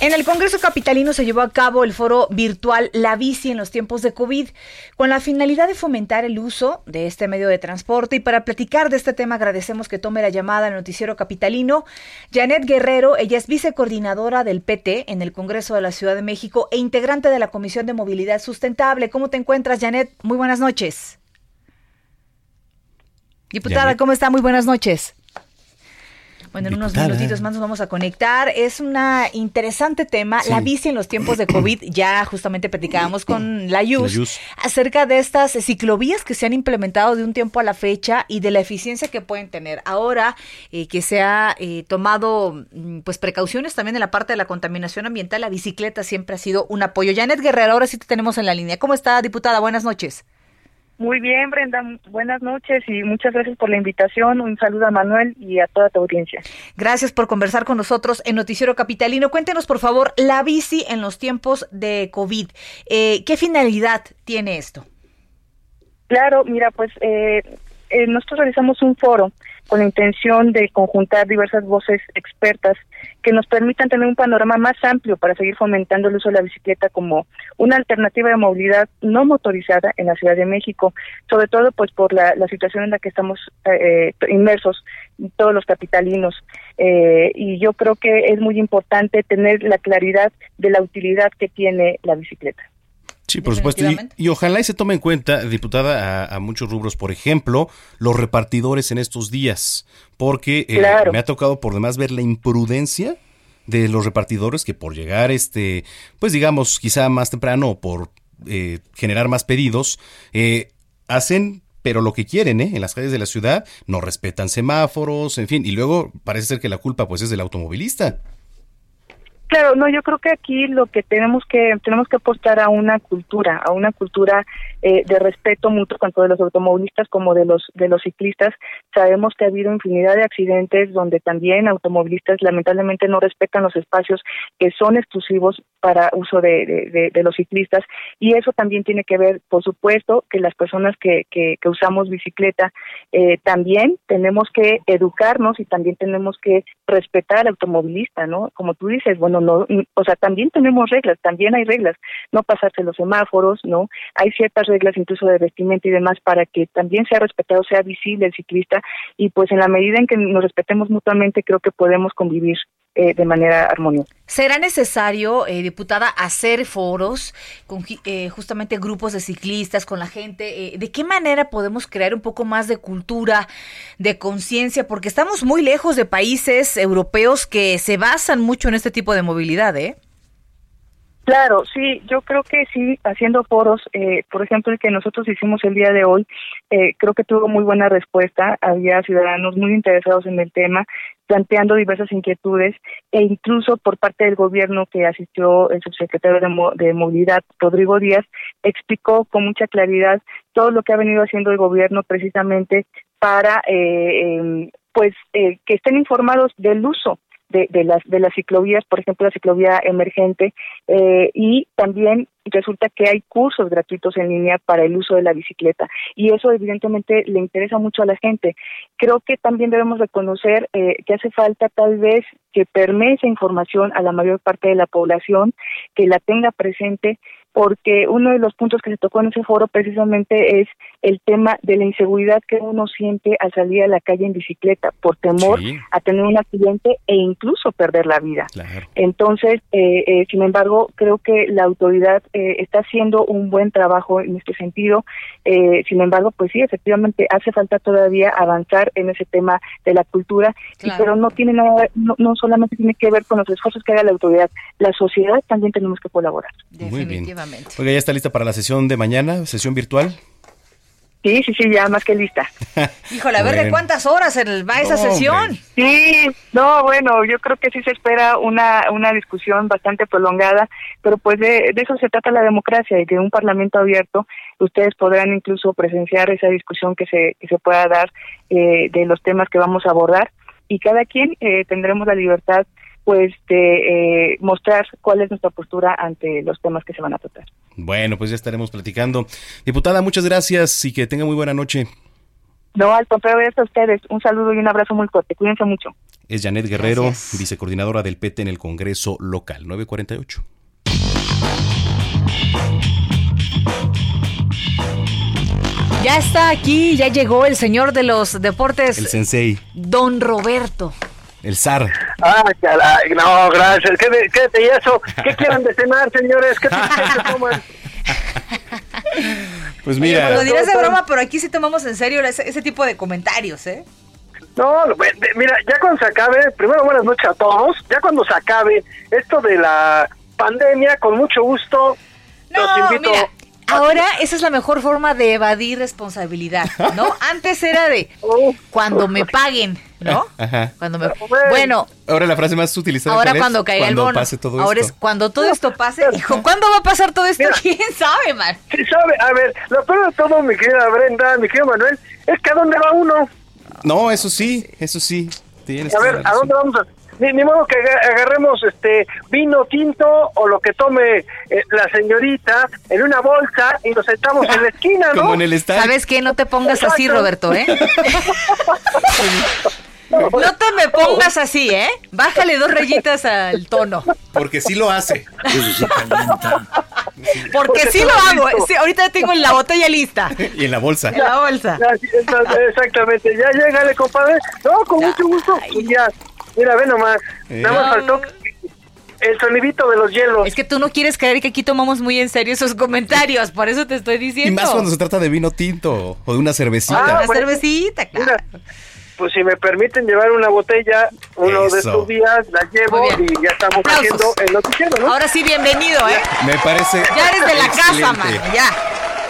En el Congreso Capitalino se llevó a cabo el foro virtual La Bici en los tiempos de COVID, con la finalidad de fomentar el uso de este medio de transporte. Y para platicar de este tema agradecemos que tome la llamada al noticiero capitalino Janet Guerrero. Ella es vicecoordinadora del PT en el Congreso de la Ciudad de México e integrante de la Comisión de Movilidad Sustentable. ¿Cómo te encuentras, Janet? Muy buenas noches. Diputada, ¿cómo está? Muy buenas noches. Bueno, en unos minutitos más nos vamos a conectar. Es un interesante tema, la bici en los tiempos de COVID. Ya justamente platicábamos con la Yus, acerca de estas ciclovías que se han implementado de un tiempo a la fecha y de la eficiencia que pueden tener. Ahora eh, que se ha eh, tomado mm, pues precauciones también en la parte de la contaminación ambiental, la bicicleta siempre ha sido un apoyo. Janet Guerrero, ahora sí te tenemos en la línea. ¿Cómo está, diputada? Buenas noches. Muy bien, Brenda. Buenas noches y muchas gracias por la invitación. Un saludo a Manuel y a toda tu audiencia. Gracias por conversar con nosotros en Noticiero Capitalino. Cuéntenos, por favor, la bici en los tiempos de COVID. Eh, ¿Qué finalidad tiene esto? Claro, mira, pues eh, eh, nosotros realizamos un foro con la intención de conjuntar diversas voces expertas que nos permitan tener un panorama más amplio para seguir fomentando el uso de la bicicleta como una alternativa de movilidad no motorizada en la Ciudad de México, sobre todo pues por la, situación en la que estamos eh, inmersos todos los capitalinos. Eh, y yo creo que es muy importante tener la claridad de la utilidad que tiene la bicicleta. Sí, por supuesto. Y, ojalá y se tome en cuenta, diputada, a, muchos rubros, por ejemplo, los repartidores en estos días, porque eh, me ha tocado por demás ver la imprudencia de los repartidores que por llegar, este, pues digamos, quizá más temprano o por eh, generar más pedidos, eh, hacen pero lo que quieren, ¿eh? En las calles de la ciudad no respetan semáforos, en fin, y luego parece ser que la culpa pues es del automovilista. Claro, no, yo creo que aquí lo que tenemos que tenemos que apostar a una cultura, a una cultura eh, de respeto mutuo tanto de los automovilistas como de los de los ciclistas. Sabemos que ha habido infinidad de accidentes donde también automovilistas lamentablemente no respetan los espacios que son exclusivos para uso de, de, los ciclistas y eso también tiene que ver, por supuesto, que las personas que, que, usamos bicicleta eh, también tenemos que educarnos y también tenemos que respetar al automovilista, ¿no? Como tú dices, bueno no, o sea, también tenemos reglas, también hay reglas, no pasarse los semáforos, ¿no? Hay ciertas reglas incluso de vestimenta y demás para que también sea respetado, sea visible el ciclista y pues en la medida en que nos respetemos mutuamente creo que podemos convivir eh, de manera armoniosa. ¿Será necesario, eh, diputada, hacer foros con eh, justamente grupos de ciclistas, con la gente? ¿De qué manera podemos crear un poco más de cultura, de conciencia? Porque estamos muy lejos de países europeos que se basan mucho en este tipo de movilidad, ¿eh? Claro, sí, yo creo que sí, haciendo foros, eh, por ejemplo, el que nosotros hicimos el día de hoy, eh, creo que tuvo muy buena respuesta, había ciudadanos muy interesados en el tema, planteando diversas inquietudes e incluso por parte del gobierno que asistió el subsecretario de, Movilidad, Rodrigo Díaz, explicó con mucha claridad todo lo que ha venido haciendo el gobierno precisamente para eh, em, pues que estén informados del uso de, de, las de las ciclovías, por ejemplo la ciclovía emergente, eh, y también resulta que hay cursos gratuitos en línea para el uso de la bicicleta y eso evidentemente le interesa mucho a la gente. Creo que también debemos reconocer eh, que hace falta tal vez que permee esa información a la mayor parte de la población, que la tenga presente porque uno de los puntos que se tocó en ese foro precisamente es el tema de la inseguridad que uno siente al salir a la calle en bicicleta por temor a tener un accidente e incluso perder la vida. Entonces, eh, eh, sin embargo, creo que la autoridad eh, está haciendo un buen trabajo en este sentido. sin embargo, pues sí, efectivamente hace falta todavía avanzar en ese tema de la cultura, pero no tiene nada, no, no, solamente tiene que ver con los esfuerzos que haga la autoridad, la sociedad también tenemos que colaborar. Muy bien. Oiga, ¿ya está lista para la sesión de mañana, sesión virtual? Sí, sí, sí, ya más que lista. Híjole, a ver de cuántas horas va esa sesión. Sí, no, bueno, yo creo que sí se espera una, una discusión bastante prolongada, pero pues de, eso se trata la democracia y de un parlamento abierto. Ustedes podrán incluso presenciar esa discusión que se, que se pueda dar eh, de los temas que vamos a abordar y cada quien eh, tendremos la libertad pues de eh, mostrar cuál es nuestra postura ante los temas que se van a tratar. Bueno, pues ya estaremos platicando. Diputada, muchas gracias y que tenga muy buena noche. No, al contrario, gracias a ustedes. Un saludo y un abrazo muy fuerte. Cuídense mucho. Es Janet Guerrero, vicecoordinadora del PT en el Congreso Local 948. Ya está aquí, ya llegó el señor de los deportes. El sensei. Don Roberto. El zar. Ah, caray, no, gracias. Quédate, y eso. ¿Qué quieren de cenar, señores? ¿Qué, qué toman? Pues mira. lo dirás de broma, pero aquí sí tomamos en serio ese, ese tipo de comentarios, ¿eh? No, mira, ya cuando se acabe, primero buenas noches a todos, ya cuando se acabe esto de la pandemia, con mucho gusto, los invito. mira, ahora esa es la mejor forma de evadir responsabilidad, ¿no? Antes era de cuando me paguen, ¿no? Ajá. Cuando me Bueno, Ahora la frase más utilizada. ahora ¿cuál es? cuando caiga Cuando el bono. pase todo ahora esto. es cuando todo esto pase. Hijo, ¿cuándo va a pasar todo esto? ¿Quién sabe, man? Sí, sabe, a ver, lo peor de todo, mi querida Brenda, mi querido Manuel, es que a dónde va uno. No, eso sí, eso sí. Tienes A ver, ¿a dónde vamos a...? Ni, ni modo que aga- agarremos este vino tinto o lo que tome eh, la señorita en una bolsa y nos sentamos en la esquina, ¿no? Como en el estadio. ¿Sabes qué? No te pongas así. Roberto, ¿eh? No te me pongas así, ¿eh? Bájale dos rayitas al tono. Porque sí lo hace. Porque sí lo hago. ¿eh? Sí, ahorita tengo la botella lista. Y en la bolsa. En la bolsa. Exactamente, ya llegale, compadre. No, con mucho gusto. Y ya, mira, ve nomás. Nada más faltó el sonidito de los hielos. Es que tú no quieres creer que aquí tomamos muy en serio esos comentarios, por eso te estoy Y diciendo. más cuando se trata de vino tinto o de una cervecita. Ah, Una bueno. cervecita, claro. Mira, pues si me permiten llevar una botella uno de estos días, la llevo y ya estamos Aplausos. haciendo el noticiero, ¿no? Ahora sí, bienvenido, ¿eh? Me parece. Ya eres de la casa, mano, ya.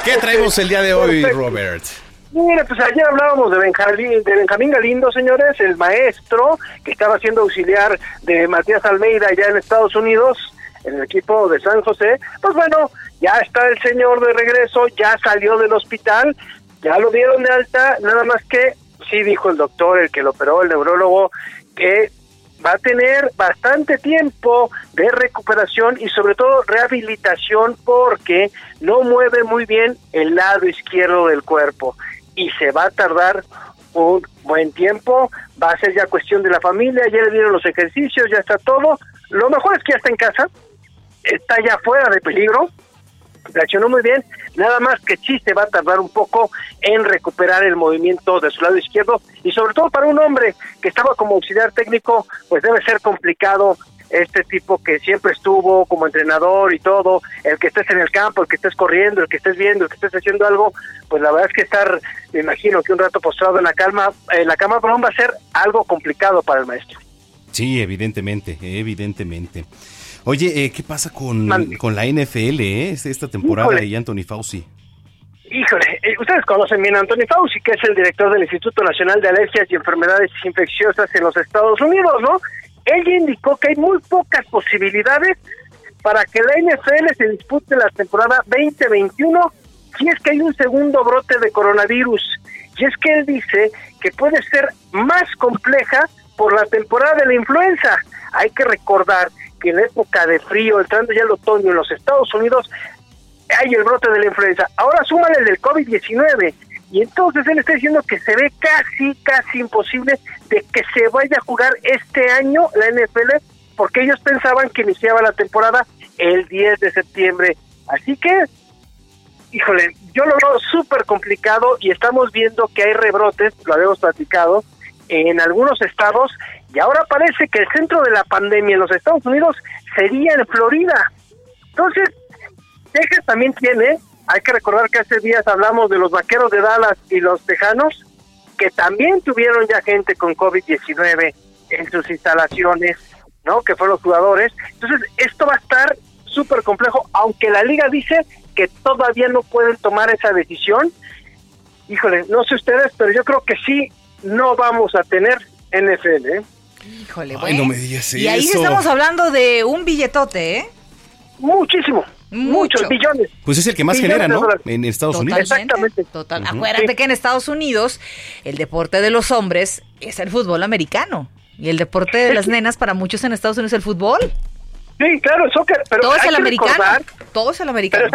¿Qué traemos el día de hoy, Perfecto. Robert? Mira, pues ayer hablábamos de Benjamín, de Benjamín Galindo, señores, el maestro que estaba siendo auxiliar de Matías Almeida allá en Estados Unidos, en el equipo de San José. Pues bueno, ya está el señor de regreso, ya salió del hospital, ya lo dieron de alta, nada más que sí dijo el doctor, el que lo operó, el neurólogo, que va a tener bastante tiempo de recuperación y sobre todo rehabilitación porque no mueve muy bien el lado izquierdo del cuerpo y se va a tardar un buen tiempo, va a ser ya cuestión de la familia, ya le dieron los ejercicios, ya está todo, lo mejor es que ya está en casa, está ya fuera de peligro, reaccionó muy bien, nada más que sí se va a tardar un poco en recuperar el movimiento de su lado izquierdo y sobre todo para un hombre que estaba como auxiliar técnico, pues debe ser complicado este tipo que siempre estuvo como entrenador y todo, el que estés en el campo, el que estés corriendo, el que estés viendo, el que estés haciendo algo, pues la verdad es que estar, me imagino que un rato postrado en la calma, en la cama, perdón, va a ser algo complicado para el maestro. Sí, evidentemente, evidentemente. Oye, eh, ¿qué pasa con, con la NFL, eh? Esta temporada Híjole. y Anthony Fauci. Híjole, eh, ustedes conocen bien a Anthony Fauci, que es el director del Instituto Nacional de Alergias y Enfermedades Infecciosas en los Estados Unidos, ¿no? Él ya indicó que hay muy pocas posibilidades para que la NFL se dispute la temporada 2021 si es que hay un segundo brote de coronavirus. Y es que él dice que puede ser más compleja por la temporada de la influenza. Hay que recordar que en época de frío, entrando ya el otoño en los Estados Unidos, hay el brote de la influenza. Ahora súmale el del COVID-19. Y entonces él está diciendo que se ve casi, casi imposible de que se vaya a jugar este año la NFL, porque ellos pensaban que iniciaba la temporada el 10 de septiembre. Así que, híjole, yo lo veo súper complicado y estamos viendo que hay rebrotes, lo habíamos platicado, en algunos estados, y ahora parece que el centro de la pandemia en los Estados Unidos sería en Florida. Entonces, Texas también tiene, hay que recordar que hace días hablamos de los vaqueros de Dallas y los tejanos, que también tuvieron ya gente con COVID-19 en sus instalaciones, ¿no? Que fueron los jugadores. Entonces, esto va a estar súper complejo, aunque la liga dice que todavía no pueden tomar esa decisión. Híjole, no sé ustedes, pero yo creo que sí, no vamos a tener NFL, ¿eh? Híjole, Ay, bueno. no me digas Y ahí estamos hablando de un billetote, ¿eh? Muchísimo. Mucho. Muchos billones. Pues es el que más Billones genera, ¿no? En Estados Unidos. Totalmente. Total. Acuérdate Sí. que en Estados Unidos el deporte de los hombres es el fútbol americano. Y el deporte de las nenas para muchos en Estados Unidos es el fútbol. Sí, claro, el soccer, pero Todo es el americano. recordar- Todo es el americano.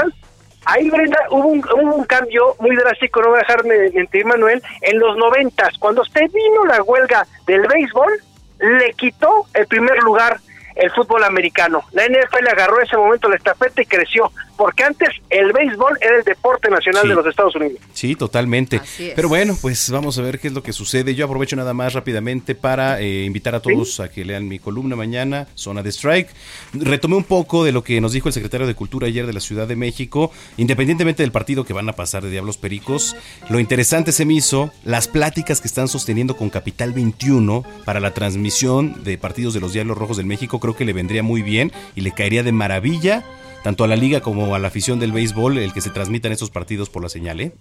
Ahí, Brenda, hubo un, hubo un cambio muy drástico, no voy a dejarme mentir, Manuel, en los noventas, cuando usted vino la huelga del béisbol, le quitó el primer lugar el fútbol americano. La NFL agarró ese momento la estafeta y creció. Porque antes el béisbol era el deporte nacional Sí. de los Estados Unidos. Sí, totalmente. Pero bueno, pues vamos a ver qué es lo que sucede. Yo aprovecho nada más rápidamente para eh, invitar a todos a que lean mi columna mañana, Zona de Strike. Retomé un poco de lo que nos dijo el secretario de Cultura ayer de la Ciudad de México, independientemente del partido que van a pasar de Diablos Pericos. Lo interesante se me hizo las pláticas que están sosteniendo con Capital 21 para la transmisión de partidos de los Diablos Rojos del México. Creo que le vendría muy bien y le caería de maravilla tanto a la liga como a la afición del béisbol el que se transmitan estos partidos por la señal, ¿eh?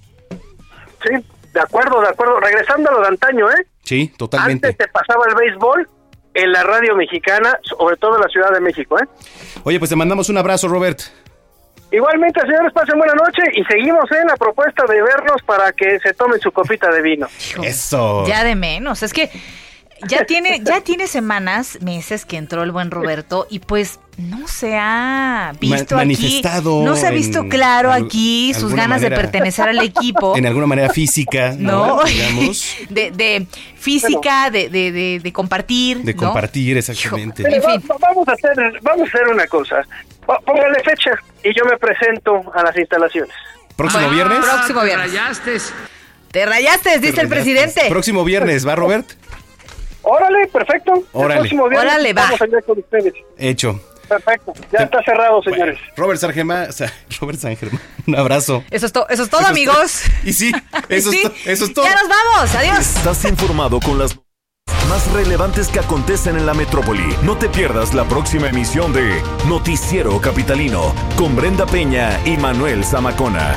Sí, de acuerdo, de acuerdo. Regresando a lo de antaño, ¿eh? Sí, totalmente. Antes se pasaba el béisbol en la radio mexicana, sobre todo en la Ciudad de México, ¿eh? Oye, pues te mandamos un abrazo, Robert. Igualmente, señores, pasen buena noche y seguimos en la propuesta de vernos para que se tomen su copita de vino. Eso. Ya de menos. Es que ya tiene, ya tiene semanas, meses que entró el buen Roberto y pues no se ha visto Ma- aquí. manifestado No se ha visto claro aquí sus ganas de pertenecer al equipo. En alguna manera física, ¿no? No, Digamos, de, de física, de, de, de, de compartir. de ¿no? compartir exactamente. Vamos a hacer, vamos a hacer una cosa. Póngale fecha y yo me presento a las instalaciones. ¿Próximo viernes? Próximo viernes. Te rayaste, dice el presidente. Próximo viernes, ¿va, Robert? Órale, perfecto. El Órale. próximo viernes Órale, va. Vamos allá con ustedes. Hecho. Perfecto. Ya está cerrado, señores. Robert San Germán, Robert San Germán, un abrazo. Eso es, to- eso es todo, Eso es amigos. to- Y sí, eso, Sí, es, to- eso es todo. Ya nos vamos. Adiós. Estás informado con las más relevantes que acontecen en la metrópoli. No te pierdas la próxima emisión de Noticiero Capitalino con Brenda Peña y Manuel Zamacona.